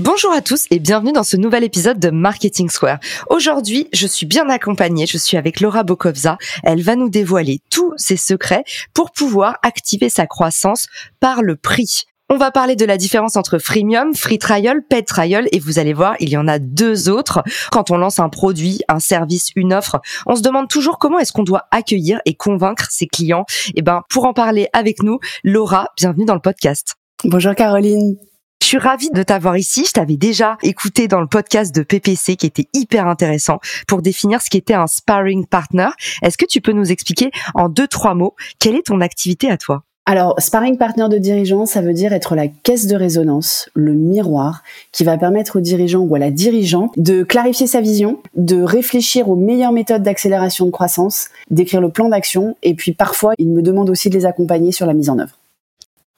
Bonjour à tous et bienvenue dans ce nouvel épisode de Marketing Square. Aujourd'hui, je suis bien accompagnée, je suis avec Laura Bokovza. Elle va nous dévoiler tous ses secrets pour pouvoir activer sa croissance par le prix. On va parler de la différence entre freemium, free trial, paid trial et vous allez voir, il y en a deux autres. Quand on lance un produit, un service, une offre, on se demande toujours comment est-ce qu'on doit accueillir et convaincre ses clients. Et ben, pour en parler avec nous, Laura, bienvenue dans le podcast. Bonjour Caroline. Je suis ravie de t'avoir ici. Je t'avais déjà écouté dans le podcast de PPC qui était hyper intéressant pour définir ce qu'était un sparring partner. Est-ce que tu peux nous expliquer en deux, trois mots quelle est ton activité à toi? Alors, sparring partner de dirigeant, ça veut dire être la caisse de résonance, le miroir, qui va permettre au dirigeant ou à la dirigeante de clarifier sa vision, de réfléchir aux meilleures méthodes d'accélération de croissance, d'écrire le plan d'action, et puis parfois, il me demande aussi de les accompagner sur la mise en œuvre.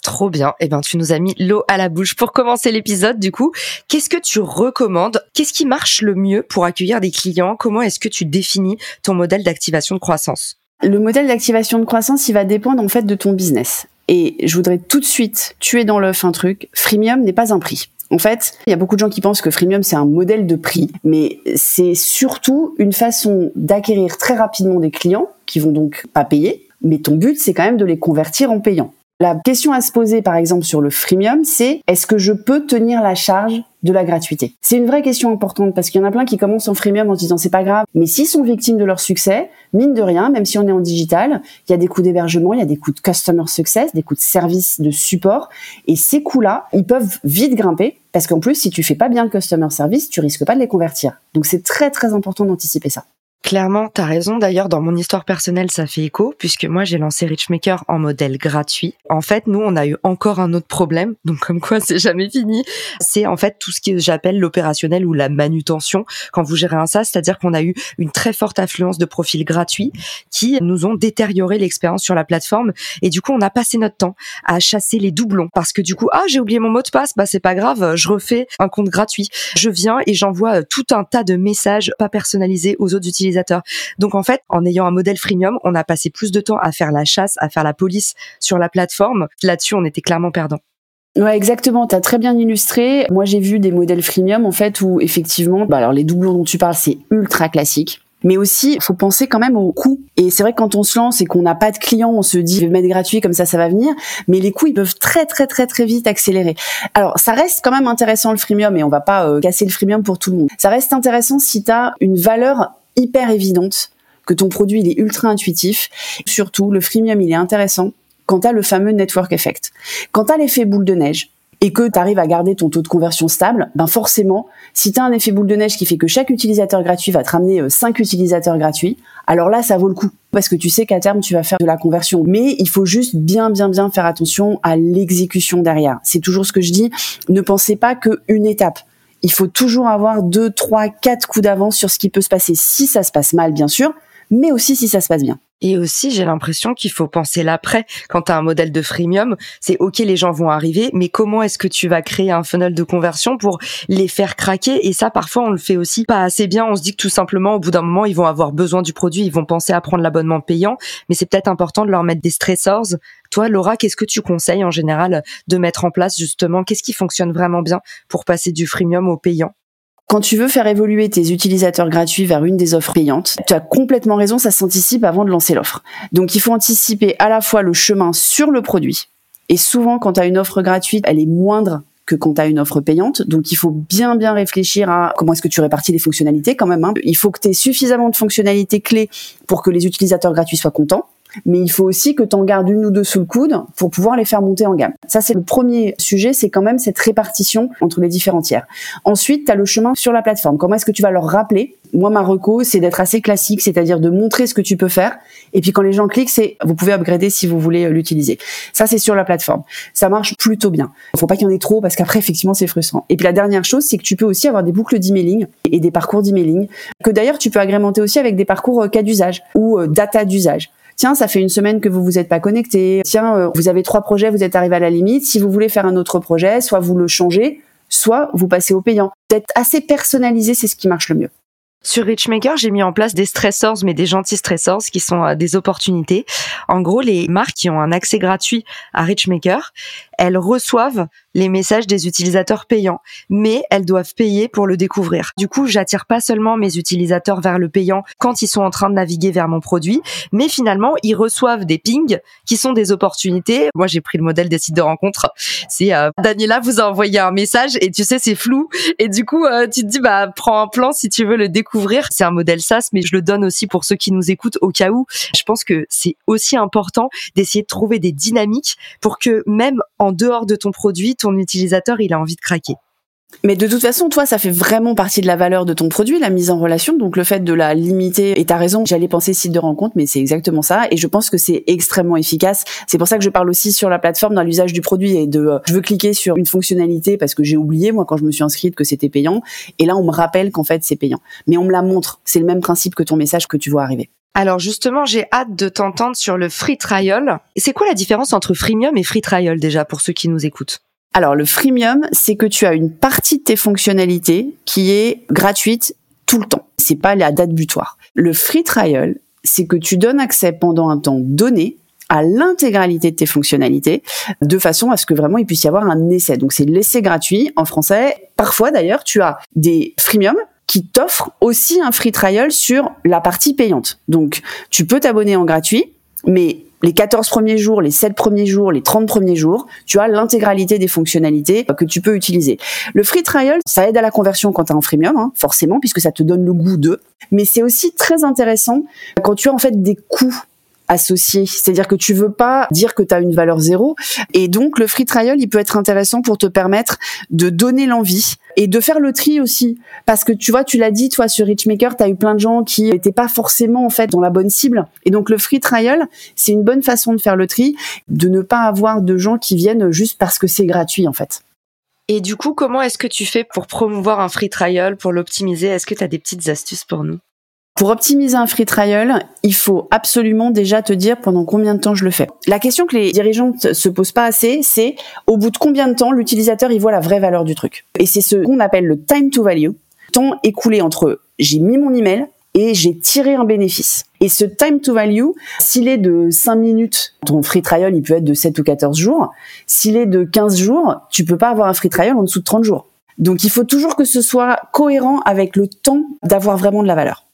Trop bien. Eh ben, tu nous as mis l'eau à la bouche pour commencer l'épisode. Du coup, qu'est-ce que tu recommandes? Qu'est-ce qui marche le mieux pour accueillir des clients? Comment est-ce que tu définis ton modèle d'activation de croissance? Le modèle d'activation de croissance, il va dépendre en fait de ton business. Et je voudrais tout de suite tuer dans l'œuf un truc. Freemium n'est pas un prix. En fait, il y a beaucoup de gens qui pensent que freemium c'est un modèle de prix, mais c'est surtout une façon d'acquérir très rapidement des clients qui vont donc pas payer, mais ton but c'est quand même de les convertir en payant. La question à se poser, par exemple, sur le freemium, c'est est-ce que je peux tenir la charge de la gratuité? C'est une vraie question importante parce qu'il y en a plein qui commencent en freemium en se disant c'est pas grave, mais s'ils sont victimes de leur succès, mine de rien, même si on est en digital, il y a des coûts d'hébergement, il y a des coûts de customer success, des coûts de service, de support, et ces coûts-là, ils peuvent vite grimper parce qu'en plus, si tu fais pas bien le customer service, tu risques pas de les convertir. Donc c'est très très important d'anticiper ça. Clairement, t'as raison. D'ailleurs, dans mon histoire personnelle, ça fait écho, puisque moi, j'ai lancé Richmaker en modèle gratuit. En fait, nous, on a eu encore un autre problème, donc comme quoi c'est jamais fini. C'est en fait tout ce que j'appelle l'opérationnel ou la manutention quand vous gérez un SaaS, c'est-à-dire qu'on a eu une très forte affluence de profils gratuits qui nous ont détérioré l'expérience sur la plateforme. Et du coup, on a passé notre temps à chasser les doublons parce que du coup, ah, j'ai oublié mon mot de passe, bah c'est pas grave, je refais un compte gratuit. Je viens et j'envoie tout un tas de messages pas personnalisés aux autres utilisateurs donc en fait, en ayant un modèle freemium, on a passé plus de temps à faire la chasse, à faire la police sur la plateforme. Là-dessus, on était clairement perdant. Ouais, exactement. T'as très bien illustré. Moi, j'ai vu des modèles freemium en fait où effectivement, bah alors les doublons dont tu parles, c'est ultra classique. Mais aussi, faut penser quand même aux coûts. Et c'est vrai que quand on se lance et qu'on n'a pas de clients, on se dit, je vais mettre gratuit, comme ça, ça va venir. Mais les coûts, ils peuvent très, très, très, très vite accélérer. Alors, ça reste quand même intéressant le freemium et on va pas euh, casser le freemium pour tout le monde. Ça reste intéressant si tu as une valeur hyper évidente, que ton produit il est ultra intuitif. Surtout, le freemium il est intéressant quand tu as le fameux network effect. Quand tu as l'effet boule de neige et que tu arrives à garder ton taux de conversion stable, ben forcément, si tu as un effet boule de neige qui fait que chaque utilisateur gratuit va te ramener 5 euh, utilisateurs gratuits, alors là, ça vaut le coup parce que tu sais qu'à terme, tu vas faire de la conversion. Mais il faut juste bien, bien, bien faire attention à l'exécution derrière. C'est toujours ce que je dis. Ne pensez pas qu'une étape il faut toujours avoir deux, trois, quatre coups d'avance sur ce qui peut se passer si ça se passe mal, bien sûr, mais aussi si ça se passe bien. Et aussi, j'ai l'impression qu'il faut penser l'après. Quand tu un modèle de freemium, c'est OK, les gens vont arriver, mais comment est-ce que tu vas créer un funnel de conversion pour les faire craquer? Et ça, parfois, on le fait aussi pas assez bien. On se dit que tout simplement, au bout d'un moment, ils vont avoir besoin du produit, ils vont penser à prendre l'abonnement payant, mais c'est peut-être important de leur mettre des stressors. Toi, Laura, qu'est-ce que tu conseilles en général de mettre en place justement? Qu'est-ce qui fonctionne vraiment bien pour passer du freemium au payant? Quand tu veux faire évoluer tes utilisateurs gratuits vers une des offres payantes, tu as complètement raison, ça s'anticipe avant de lancer l'offre. Donc il faut anticiper à la fois le chemin sur le produit, et souvent quand tu as une offre gratuite, elle est moindre que quand tu as une offre payante. Donc il faut bien bien réfléchir à comment est-ce que tu répartis les fonctionnalités quand même. Hein. Il faut que tu aies suffisamment de fonctionnalités clés pour que les utilisateurs gratuits soient contents. Mais il faut aussi que tu en gardes une ou deux sous le coude pour pouvoir les faire monter en gamme. Ça, c'est le premier sujet, c'est quand même cette répartition entre les différents tiers. Ensuite, tu as le chemin sur la plateforme. Comment est-ce que tu vas leur rappeler? Moi, ma reco, c'est d'être assez classique, c'est-à-dire de montrer ce que tu peux faire. Et puis quand les gens cliquent, c'est vous pouvez upgrader si vous voulez l'utiliser. Ça, c'est sur la plateforme. Ça marche plutôt bien. Il faut pas qu'il y en ait trop parce qu'après, effectivement, c'est frustrant. Et puis la dernière chose, c'est que tu peux aussi avoir des boucles d'emailing et des parcours d'emailing que d'ailleurs tu peux agrémenter aussi avec des parcours euh, cas d'usage ou euh, data d'usage tiens, ça fait une semaine que vous vous êtes pas connecté. Tiens, euh, vous avez trois projets, vous êtes arrivé à la limite. Si vous voulez faire un autre projet, soit vous le changez, soit vous passez au payant. D'être assez personnalisé, c'est ce qui marche le mieux. Sur Richmaker, j'ai mis en place des stressors, mais des gentils stressors qui sont euh, des opportunités. En gros, les marques qui ont un accès gratuit à Richmaker, elles reçoivent les messages des utilisateurs payants, mais elles doivent payer pour le découvrir. Du coup, j'attire pas seulement mes utilisateurs vers le payant quand ils sont en train de naviguer vers mon produit, mais finalement, ils reçoivent des pings qui sont des opportunités. Moi, j'ai pris le modèle des sites de rencontres. C'est euh, Daniela vous a envoyé un message et tu sais, c'est flou. Et du coup, euh, tu te dis, bah, prends un plan si tu veux le découvrir. C'est un modèle SaaS, mais je le donne aussi pour ceux qui nous écoutent au cas où. Je pense que c'est aussi important d'essayer de trouver des dynamiques pour que même en dehors de ton produit, ton utilisateur, il a envie de craquer. Mais de toute façon, toi, ça fait vraiment partie de la valeur de ton produit, la mise en relation. Donc le fait de la limiter, et t'as raison, j'allais penser site de rencontre, mais c'est exactement ça. Et je pense que c'est extrêmement efficace. C'est pour ça que je parle aussi sur la plateforme dans l'usage du produit et de, euh, je veux cliquer sur une fonctionnalité parce que j'ai oublié, moi, quand je me suis inscrite, que c'était payant. Et là, on me rappelle qu'en fait, c'est payant. Mais on me la montre. C'est le même principe que ton message que tu vois arriver. Alors justement, j'ai hâte de t'entendre sur le free trial. C'est quoi la différence entre freemium et free trial déjà pour ceux qui nous écoutent? Alors le freemium, c'est que tu as une partie de tes fonctionnalités qui est gratuite tout le temps. C'est pas la date butoir. Le free trial, c'est que tu donnes accès pendant un temps donné à l'intégralité de tes fonctionnalités de façon à ce que vraiment il puisse y avoir un essai. Donc c'est l'essai gratuit en français. Parfois d'ailleurs, tu as des freemium qui t'offrent aussi un free trial sur la partie payante. Donc tu peux t'abonner en gratuit, mais les 14 premiers jours, les 7 premiers jours, les 30 premiers jours, tu as l'intégralité des fonctionnalités que tu peux utiliser. Le free trial, ça aide à la conversion quand tu as un freemium, hein, forcément, puisque ça te donne le goût de. Mais c'est aussi très intéressant quand tu as en fait des coûts associé. C'est-à-dire que tu veux pas dire que tu as une valeur zéro. Et donc, le free trial, il peut être intéressant pour te permettre de donner l'envie et de faire le tri aussi. Parce que tu vois, tu l'as dit, toi, sur Richmaker, tu as eu plein de gens qui n'étaient pas forcément, en fait, dans la bonne cible. Et donc, le free trial, c'est une bonne façon de faire le tri, de ne pas avoir de gens qui viennent juste parce que c'est gratuit, en fait. Et du coup, comment est-ce que tu fais pour promouvoir un free trial, pour l'optimiser? Est-ce que tu as des petites astuces pour nous? Pour optimiser un free trial, il faut absolument déjà te dire pendant combien de temps je le fais. La question que les dirigeants se posent pas assez, c'est au bout de combien de temps l'utilisateur il voit la vraie valeur du truc. Et c'est ce qu'on appelle le time to value, temps écoulé entre j'ai mis mon email et j'ai tiré un bénéfice. Et ce time to value, s'il est de 5 minutes, ton free trial, il peut être de 7 ou 14 jours. S'il est de 15 jours, tu peux pas avoir un free trial en dessous de 30 jours. Donc il faut toujours que ce soit cohérent avec le temps d'avoir vraiment de la valeur.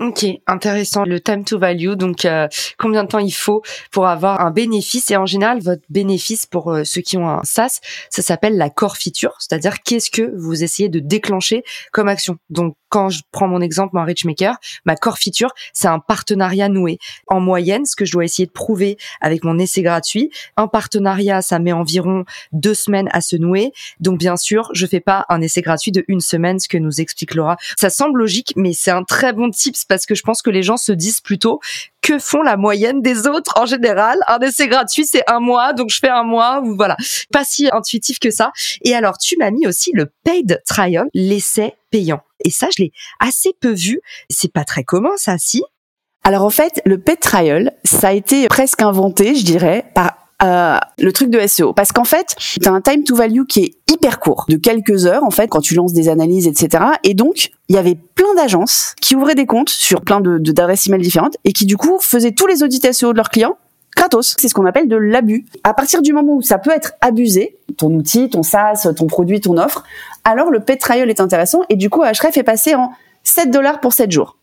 Ok, intéressant. Le time to value, donc euh, combien de temps il faut pour avoir un bénéfice? Et en général, votre bénéfice pour euh, ceux qui ont un SaaS, ça s'appelle la core feature, c'est-à-dire qu'est-ce que vous essayez de déclencher comme action. Donc quand je prends mon exemple en Richmaker, ma core feature, c'est un partenariat noué. En moyenne, ce que je dois essayer de prouver avec mon essai gratuit, un partenariat, ça met environ deux semaines à se nouer. Donc bien sûr, je fais pas un essai gratuit de une semaine, ce que nous explique Laura. Ça semble logique, mais c'est un très bon tips parce que je pense que les gens se disent plutôt que font la moyenne des autres en général. Un essai gratuit, c'est un mois, donc je fais un mois voilà. Pas si intuitif que ça. Et alors, tu m'as mis aussi le paid trial, l'essai payant. Et ça, je l'ai assez peu vu. C'est pas très commun, ça, si? Alors en fait, le paid trial, ça a été presque inventé, je dirais, par euh, le truc de SEO. Parce qu'en fait, tu un time to value qui est hyper court, de quelques heures en fait, quand tu lances des analyses, etc. Et donc, il y avait plein d'agences qui ouvraient des comptes sur plein de d'adresses email différentes et qui du coup faisaient tous les audits SEO de leurs clients gratos. C'est ce qu'on appelle de l'abus. À partir du moment où ça peut être abusé, ton outil, ton SaaS, ton produit, ton offre, alors le trial est intéressant et du coup, Href est passé en 7 dollars pour 7 jours.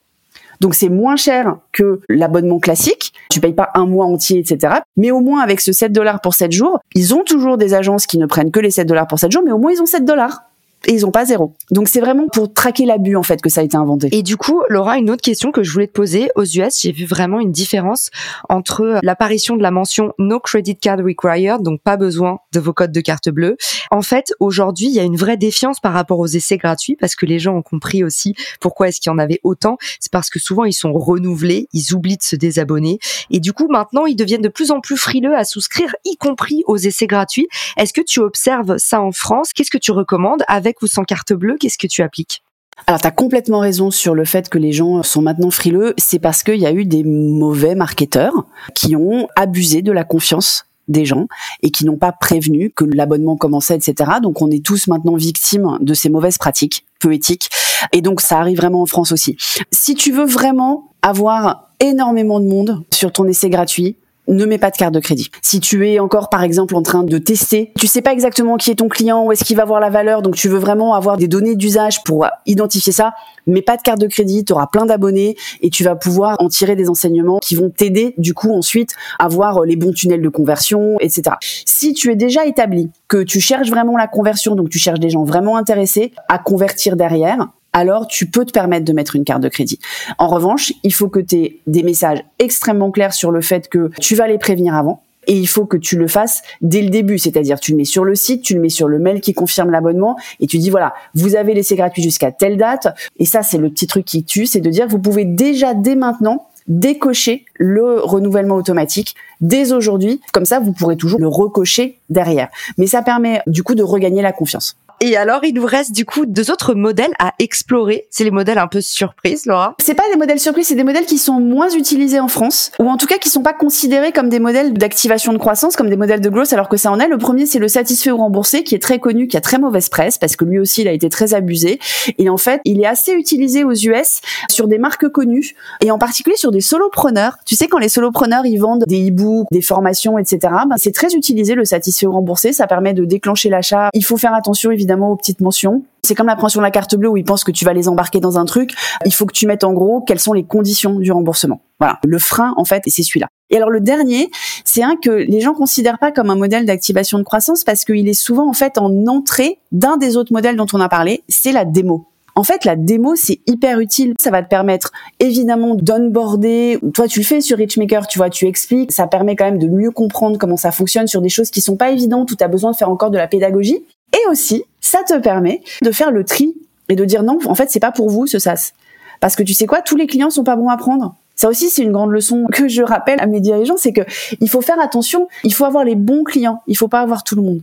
Donc c'est moins cher que l'abonnement classique. Tu payes pas un mois entier, etc. Mais au moins avec ce 7 dollars pour 7 jours, ils ont toujours des agences qui ne prennent que les 7 dollars pour 7 jours, mais au moins ils ont 7 dollars. Et ils ont pas zéro. Donc c'est vraiment pour traquer l'abus en fait que ça a été inventé. Et du coup, Laura, une autre question que je voulais te poser aux US, j'ai vu vraiment une différence entre l'apparition de la mention No Credit Card Required, donc pas besoin de vos codes de carte bleue. En fait, aujourd'hui, il y a une vraie défiance par rapport aux essais gratuits parce que les gens ont compris aussi pourquoi est-ce qu'il y en avait autant. C'est parce que souvent ils sont renouvelés, ils oublient de se désabonner et du coup maintenant ils deviennent de plus en plus frileux à souscrire, y compris aux essais gratuits. Est-ce que tu observes ça en France? Qu'est-ce que tu recommandes avec ou sans carte bleue Qu'est-ce que tu appliques? Alors, tu as complètement raison sur le fait que les gens sont maintenant frileux. C'est parce qu'il y a eu des mauvais marketeurs qui ont abusé de la confiance des gens et qui n'ont pas prévenu que l'abonnement commençait, etc. Donc, on est tous maintenant victimes de ces mauvaises pratiques peu éthiques. Et donc, ça arrive vraiment en France aussi. Si tu veux vraiment avoir énormément de monde sur ton essai gratuit, ne mets pas de carte de crédit. Si tu es encore, par exemple, en train de tester, tu sais pas exactement qui est ton client, où est-ce qu'il va voir la valeur, donc tu veux vraiment avoir des données d'usage pour identifier ça, mets pas de carte de crédit, tu auras plein d'abonnés et tu vas pouvoir en tirer des enseignements qui vont t'aider, du coup, ensuite, à voir les bons tunnels de conversion, etc. Si tu es déjà établi, que tu cherches vraiment la conversion, donc tu cherches des gens vraiment intéressés à convertir derrière, alors tu peux te permettre de mettre une carte de crédit. En revanche, il faut que tu aies des messages extrêmement clairs sur le fait que tu vas les prévenir avant. Et il faut que tu le fasses dès le début, c'est-à-dire tu le mets sur le site, tu le mets sur le mail qui confirme l'abonnement et tu dis voilà, vous avez laissé gratuit jusqu'à telle date. Et ça, c'est le petit truc qui tue, c'est de dire vous pouvez déjà dès maintenant décocher le renouvellement automatique dès aujourd'hui. Comme ça, vous pourrez toujours le recocher derrière. Mais ça permet du coup de regagner la confiance. Et alors, il nous reste du coup deux autres modèles à explorer. C'est les modèles un peu surprises, Laura. C'est pas des modèles surprises, c'est des modèles qui sont moins utilisés en France, ou en tout cas qui sont pas considérés comme des modèles d'activation de croissance, comme des modèles de growth, alors que ça en est. Le premier, c'est le satisfait ou remboursé, qui est très connu, qui a très mauvaise presse, parce que lui aussi, il a été très abusé. Et en fait, il est assez utilisé aux US sur des marques connues, et en particulier sur des solopreneurs. Tu sais, quand les solopreneurs, ils vendent des e-books, des formations, etc., ben, c'est très utilisé le satisfait ou remboursé. Ça permet de déclencher l'achat. Il faut faire attention, évidemment, évidemment aux petites mentions. C'est comme l'appréhension de la carte bleue où ils pensent que tu vas les embarquer dans un truc. Il faut que tu mettes en gros quelles sont les conditions du remboursement. Voilà. Le frein, en fait, c'est celui-là. Et alors le dernier, c'est un que les gens considèrent pas comme un modèle d'activation de croissance parce qu'il est souvent en fait en entrée d'un des autres modèles dont on a parlé, c'est la démo. En fait, la démo, c'est hyper utile. Ça va te permettre, évidemment, d'onboarder. Toi, tu le fais sur Richmaker, tu vois, tu expliques. Ça permet quand même de mieux comprendre comment ça fonctionne sur des choses qui sont pas évidentes où tu as besoin de faire encore de la pédagogie. Et aussi, ça te permet de faire le tri et de dire non, en fait, c'est pas pour vous ce SaaS. Parce que tu sais quoi, tous les clients sont pas bons à prendre. Ça aussi, c'est une grande leçon que je rappelle à mes dirigeants, c'est que il faut faire attention, il faut avoir les bons clients, il faut pas avoir tout le monde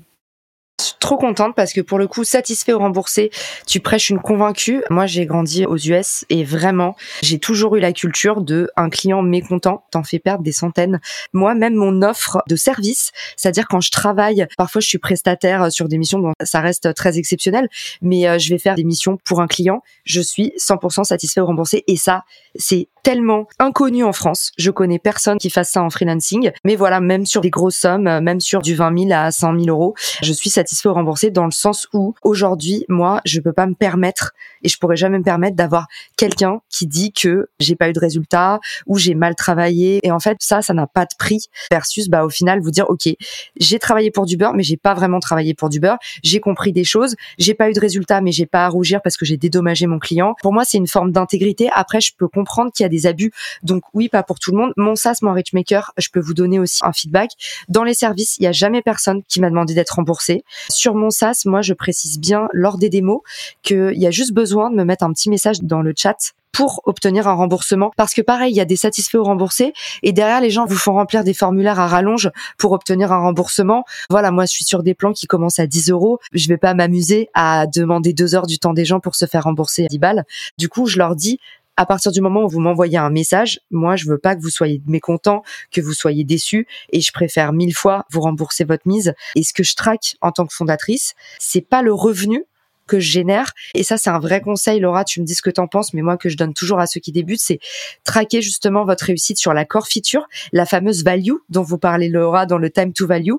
trop contente parce que pour le coup, satisfait ou remboursé, tu prêches une convaincue. Moi, j'ai grandi aux US et vraiment, j'ai toujours eu la culture de un client mécontent t'en fait perdre des centaines. Moi, même mon offre de service, c'est-à-dire quand je travaille, parfois je suis prestataire sur des missions, bon, ça reste très exceptionnel, mais euh, je vais faire des missions pour un client, je suis 100% satisfait ou remboursé et ça, c'est tellement inconnu en France. Je connais personne qui fasse ça en freelancing. Mais voilà, même sur des grosses sommes, même sur du 20 000 à 100 000 euros, je suis satisfait ou remboursé dans le sens où aujourd'hui, moi, je peux pas me permettre et je pourrais jamais me permettre d'avoir quelqu'un qui dit que j'ai pas eu de résultat ou j'ai mal travaillé. Et en fait, ça, ça n'a pas de prix versus, bah, au final, vous dire, OK, j'ai travaillé pour du beurre, mais j'ai pas vraiment travaillé pour du beurre. J'ai compris des choses. J'ai pas eu de résultat, mais j'ai pas à rougir parce que j'ai dédommagé mon client. Pour moi, c'est une forme d'intégrité. Après, je peux comprendre qu'il y a des abus. Donc oui, pas pour tout le monde. Mon SaaS, mon Richmaker, je peux vous donner aussi un feedback. Dans les services, il y a jamais personne qui m'a demandé d'être remboursé. Sur mon SaaS, moi, je précise bien lors des démos qu'il y a juste besoin de me mettre un petit message dans le chat pour obtenir un remboursement. Parce que pareil il y a des satisfaits ou remboursés et derrière les gens vous font remplir des formulaires à rallonge pour obtenir un remboursement. Voilà moi je suis sur des plans qui commencent à 10 euros. Je vais pas m'amuser à demander deux heures du temps des gens pour se faire rembourser à 10 balles. Du coup je leur dis à partir du moment où vous m'envoyez un message, moi, je veux pas que vous soyez mécontent, que vous soyez déçu, et je préfère mille fois vous rembourser votre mise. Et ce que je traque en tant que fondatrice, c'est pas le revenu que je génère. Et ça, c'est un vrai conseil, Laura, tu me dis ce que t'en penses, mais moi que je donne toujours à ceux qui débutent, c'est traquer justement votre réussite sur la core feature, la fameuse value dont vous parlez, Laura, dans le time to value.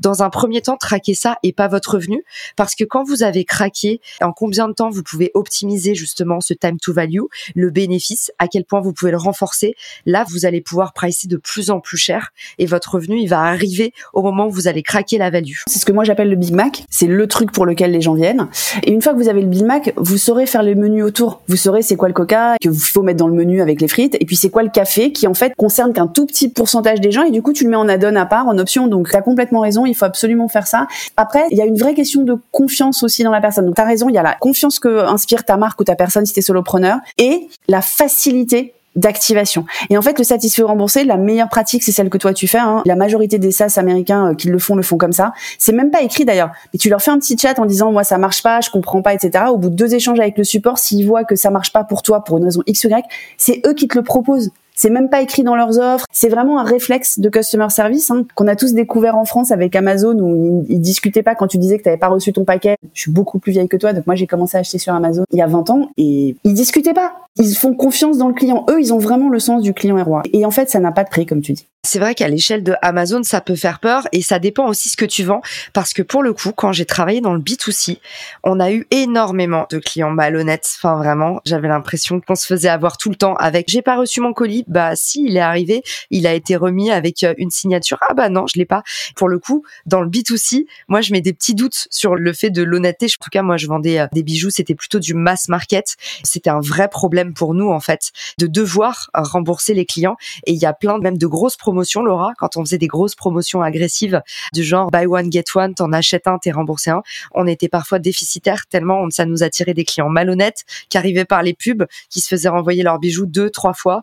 Dans un premier temps, traquer ça et pas votre revenu, parce que quand vous avez craqué, en combien de temps vous pouvez optimiser justement ce time to value, le bénéfice, à quel point vous pouvez le renforcer, là, vous allez pouvoir pricer de plus en plus cher et votre revenu, il va arriver au moment où vous allez craquer la value. C'est ce que moi j'appelle le Big Mac. C'est le truc pour lequel les gens viennent. Une fois que vous avez le Bill Mac, vous saurez faire le menu autour. Vous saurez c'est quoi le coca que vous faut mettre dans le menu avec les frites, et puis c'est quoi le café qui en fait concerne qu'un tout petit pourcentage des gens, et du coup tu le mets en add-on à part, en option. Donc t'as complètement raison, il faut absolument faire ça. Après, il y a une vraie question de confiance aussi dans la personne. Donc t'as raison, il y a la confiance que inspire ta marque ou ta personne si t'es solopreneur, et la facilité d'activation. Et en fait, le satisfait remboursé, la meilleure pratique, c'est celle que toi tu fais. Hein. La majorité des SaaS américains euh, qui le font le font comme ça. C'est même pas écrit d'ailleurs, mais tu leur fais un petit chat en disant moi ça marche pas, je comprends pas, etc. Au bout de deux échanges avec le support, s'ils voient que ça marche pas pour toi pour une raison X Y, c'est eux qui te le proposent. C'est même pas écrit dans leurs offres. C'est vraiment un réflexe de customer service hein, qu'on a tous découvert en France avec Amazon où ils, discutaient pas quand tu disais que tu n'avais pas reçu ton paquet. Je suis beaucoup plus vieille que toi, donc moi j'ai commencé à acheter sur Amazon il y a 20 ans et ils discutaient pas. Ils font confiance dans le client. Eux, ils ont vraiment le sens du client et roi. Et en fait, ça n'a pas de prix, comme tu dis. C'est vrai qu'à l'échelle de Amazon, ça peut faire peur et ça dépend aussi ce que tu vends. Parce que pour le coup, quand j'ai travaillé dans le B2C, on a eu énormément de clients malhonnêtes. Enfin, vraiment, j'avais l'impression qu'on se faisait avoir tout le temps avec j'ai pas reçu mon colis. Bah, si, il est arrivé, il a été remis avec euh, une signature. Ah bah non, je l'ai pas. Pour le coup, dans le B2C, moi, je mets des petits doutes sur le fait de l'honnêteté. En tout cas, moi, je vendais euh, des bijoux. C'était plutôt du mass market. C'était un vrai problème pour nous, en fait, de devoir rembourser les clients. Et il y a plein même de grosses promotions, Laura, quand on faisait des grosses promotions agressives du genre buy one get one, t'en achètes un, t'es remboursé un. On était parfois déficitaire tellement ça nous attirait des clients malhonnêtes qui arrivaient par les pubs, qui se faisaient renvoyer leurs bijoux deux, trois fois.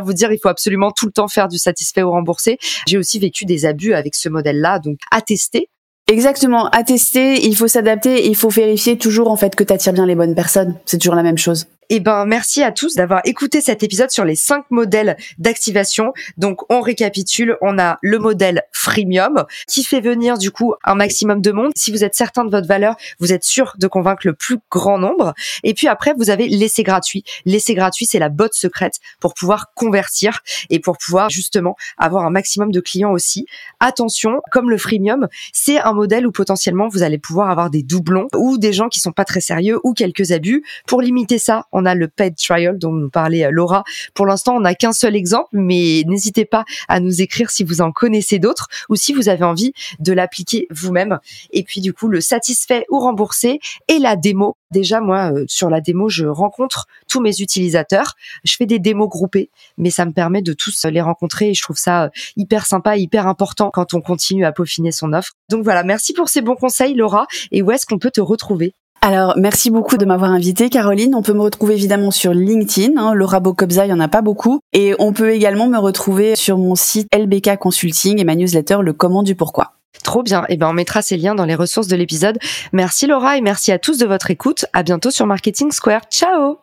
Vous dire, il faut absolument tout le temps faire du satisfait ou remboursé. J'ai aussi vécu des abus avec ce modèle-là, donc à. Exactement, à il faut s'adapter, il faut vérifier toujours en fait que tu attires bien les bonnes personnes. C'est toujours la même chose. Eh ben, merci à tous d'avoir écouté cet épisode sur les cinq modèles d'activation. Donc, on récapitule. On a le modèle freemium qui fait venir, du coup, un maximum de monde. Si vous êtes certain de votre valeur, vous êtes sûr de convaincre le plus grand nombre. Et puis après, vous avez l'essai gratuit. L'essai gratuit, c'est la botte secrète pour pouvoir convertir et pour pouvoir justement avoir un maximum de clients aussi. Attention, comme le freemium, c'est un modèle où potentiellement vous allez pouvoir avoir des doublons ou des gens qui sont pas très sérieux ou quelques abus. Pour limiter ça, on a le paid trial dont nous parlait euh, Laura. Pour l'instant, on n'a qu'un seul exemple, mais n'hésitez pas à nous écrire si vous en connaissez d'autres ou si vous avez envie de l'appliquer vous-même. Et puis du coup, le satisfait ou remboursé et la démo. Déjà, moi, euh, sur la démo, je rencontre tous mes utilisateurs. Je fais des démos groupées, mais ça me permet de tous les rencontrer et je trouve ça euh, hyper sympa, hyper important quand on continue à peaufiner son offre. Donc voilà, merci pour ces bons conseils, Laura. Et où est-ce qu'on peut te retrouver? Alors, merci beaucoup de m'avoir invité, Caroline. On peut me retrouver évidemment sur LinkedIn. Hein, Laura Bocobza, il y en a pas beaucoup. Et on peut également me retrouver sur mon site LBK Consulting et ma newsletter Le Comment du Pourquoi. Trop bien. Et eh ben, on mettra ces liens dans les ressources de l'épisode. Merci Laura et merci à tous de votre écoute. À bientôt sur Marketing Square. Ciao!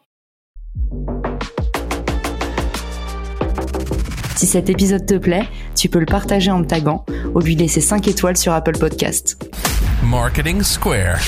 Si cet épisode te plaît, tu peux le partager en me taguant ou lui laisser 5 étoiles sur Apple Podcast. Marketing Square.